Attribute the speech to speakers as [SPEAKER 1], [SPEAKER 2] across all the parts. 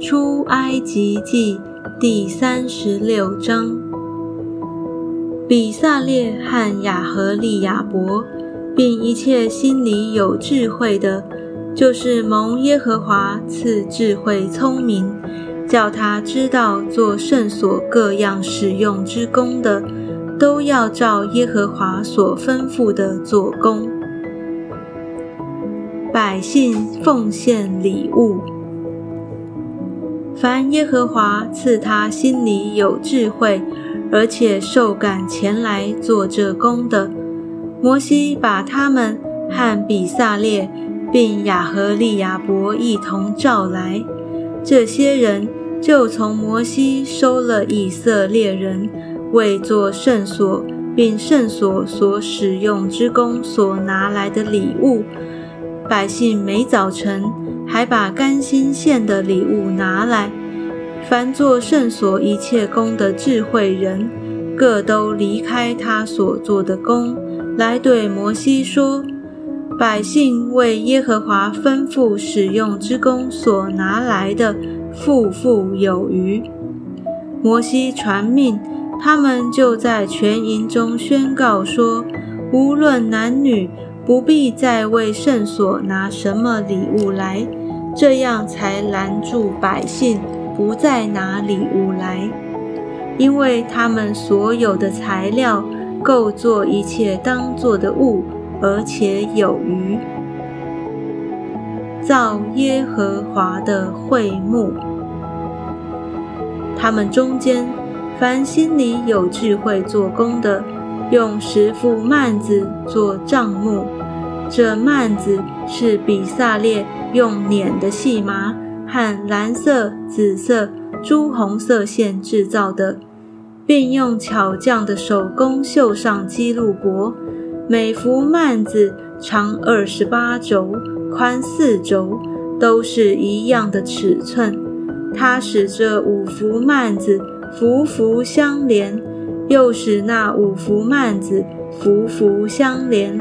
[SPEAKER 1] 出埃及记第三十六章，比萨列和亚和利亚伯，并一切心里有智慧的，就是蒙耶和华赐智慧聪明，叫他知道做圣所各样使用之功的，都要照耶和华所吩咐的做工。百姓奉献礼物。凡耶和华赐他心里有智慧，而且受感前来做这工的，摩西把他们和比萨列并亚和利亚伯一同召来。这些人就从摩西收了以色列人为做圣所并圣所所使用之功所拿来的礼物。百姓每早晨。还把甘心献的礼物拿来。凡做圣所一切功的智慧人，各都离开他所做的功，来对摩西说：“百姓为耶和华吩咐使用之功所拿来的，富富有余。”摩西传命，他们就在全营中宣告说：“无论男女，不必再为圣所拿什么礼物来。”这样才拦住百姓不再拿礼物来，因为他们所有的材料够做一切当做的物，而且有余。造耶和华的会幕，他们中间凡心里有智慧做工的，用十副幔子做帐幕。这幔子是比萨列用捻的细麻和蓝色、紫色、朱红色线制造的，并用巧匠的手工绣上基路伯。每幅幔子长二十八轴，宽四轴，都是一样的尺寸。他使这五幅幔子幅幅相连，又使那五幅幔子幅幅相连。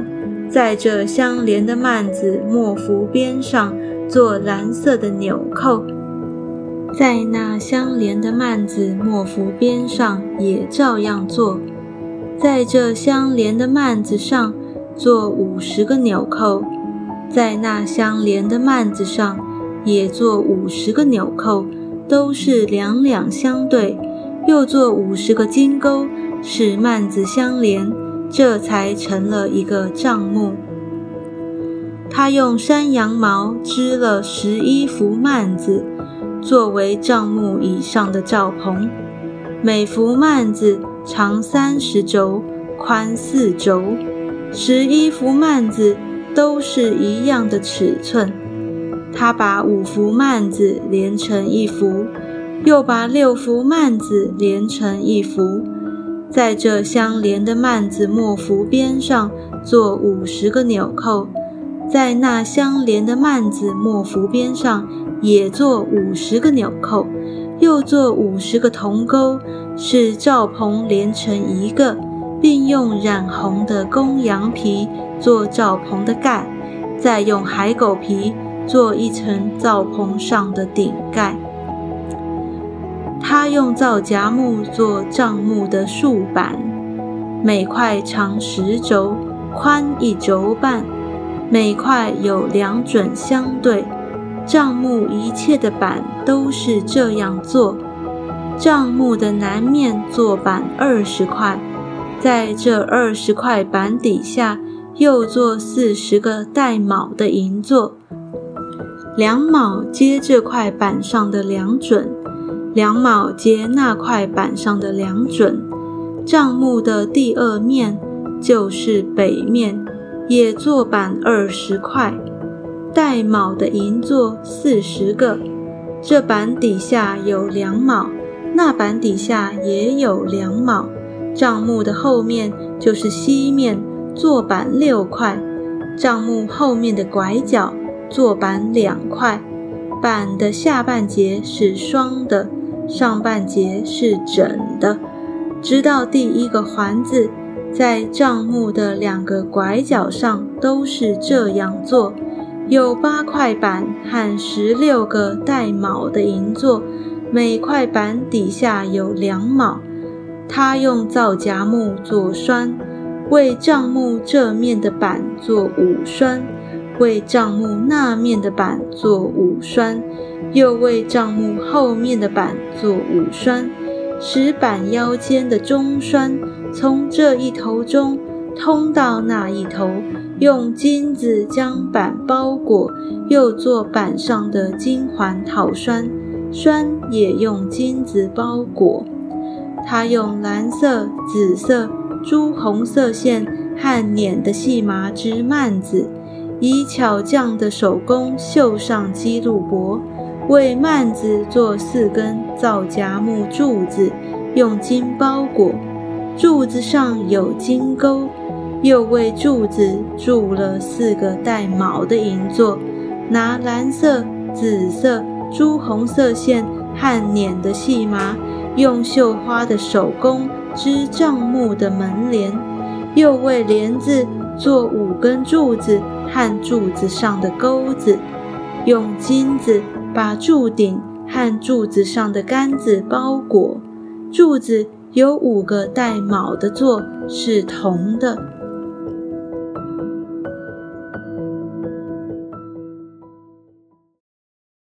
[SPEAKER 1] 在这相连的幔子墨幅边上做蓝色的纽扣，在那相连的幔子墨幅边上也照样做。在这相连的幔子上做五十个纽扣，在那相连的幔子上也做五十个纽扣，都是两两相对，又做五十个金钩，使幔子相连。这才成了一个帐幕。他用山羊毛织了十一幅幔子，作为帐幕以上的罩棚。每幅幔子长三十轴，宽四轴。十一幅幔子都是一样的尺寸。他把五幅幔子连成一幅，又把六幅幔子连成一幅。在这相连的幔子墨幅边上做五十个纽扣，在那相连的幔子墨幅边上也做五十个纽扣，又做五十个铜钩，使罩棚连成一个，并用染红的公羊皮做罩棚的盖，再用海狗皮做一层罩棚上的顶盖。他用皂荚木做帐幕的竖板，每块长十轴，宽一轴半，每块有两准相对。帐幕一切的板都是这样做。帐幕的南面做板二十块，在这二十块板底下又做四十个带卯的银座，两卯接这块板上的两准。两卯接那块板上的两准，帐幕的第二面就是北面，也做板二十块，带卯的银座四十个。这板底下有两卯，那板底下也有两卯。帐幕的后面就是西面，做板六块。帐幕后面的拐角做板两块，板的下半截是双的。上半截是整的，直到第一个环子，在帐幕的两个拐角上都是这样做，有八块板和十六个带卯的银座，每块板底下有两卯。他用皂荚木做栓，为帐幕这面的板做五栓，为帐幕那面的板做五栓，又为帐幕后面的板做五栓，使板腰间的中栓从这一头中通到那一头，用金子将板包裹，又做板上的金环套栓，栓也用金子包裹。他用蓝色、紫色、朱红色线和捻的细麻织幔子，以巧匠的手工绣上基路帛，为幔子做四根皂荚木柱子，用金包裹，柱子上有金钩，又为柱子铸了四个带卯的银座，拿蓝色、紫色、朱红色线和捻的细麻。用绣花的手工织帐幕的门帘，又为帘子做五根柱子和柱子上的钩子，用金子把柱顶和柱子上的杆子包裹。柱子有五个带卯的座，是铜的。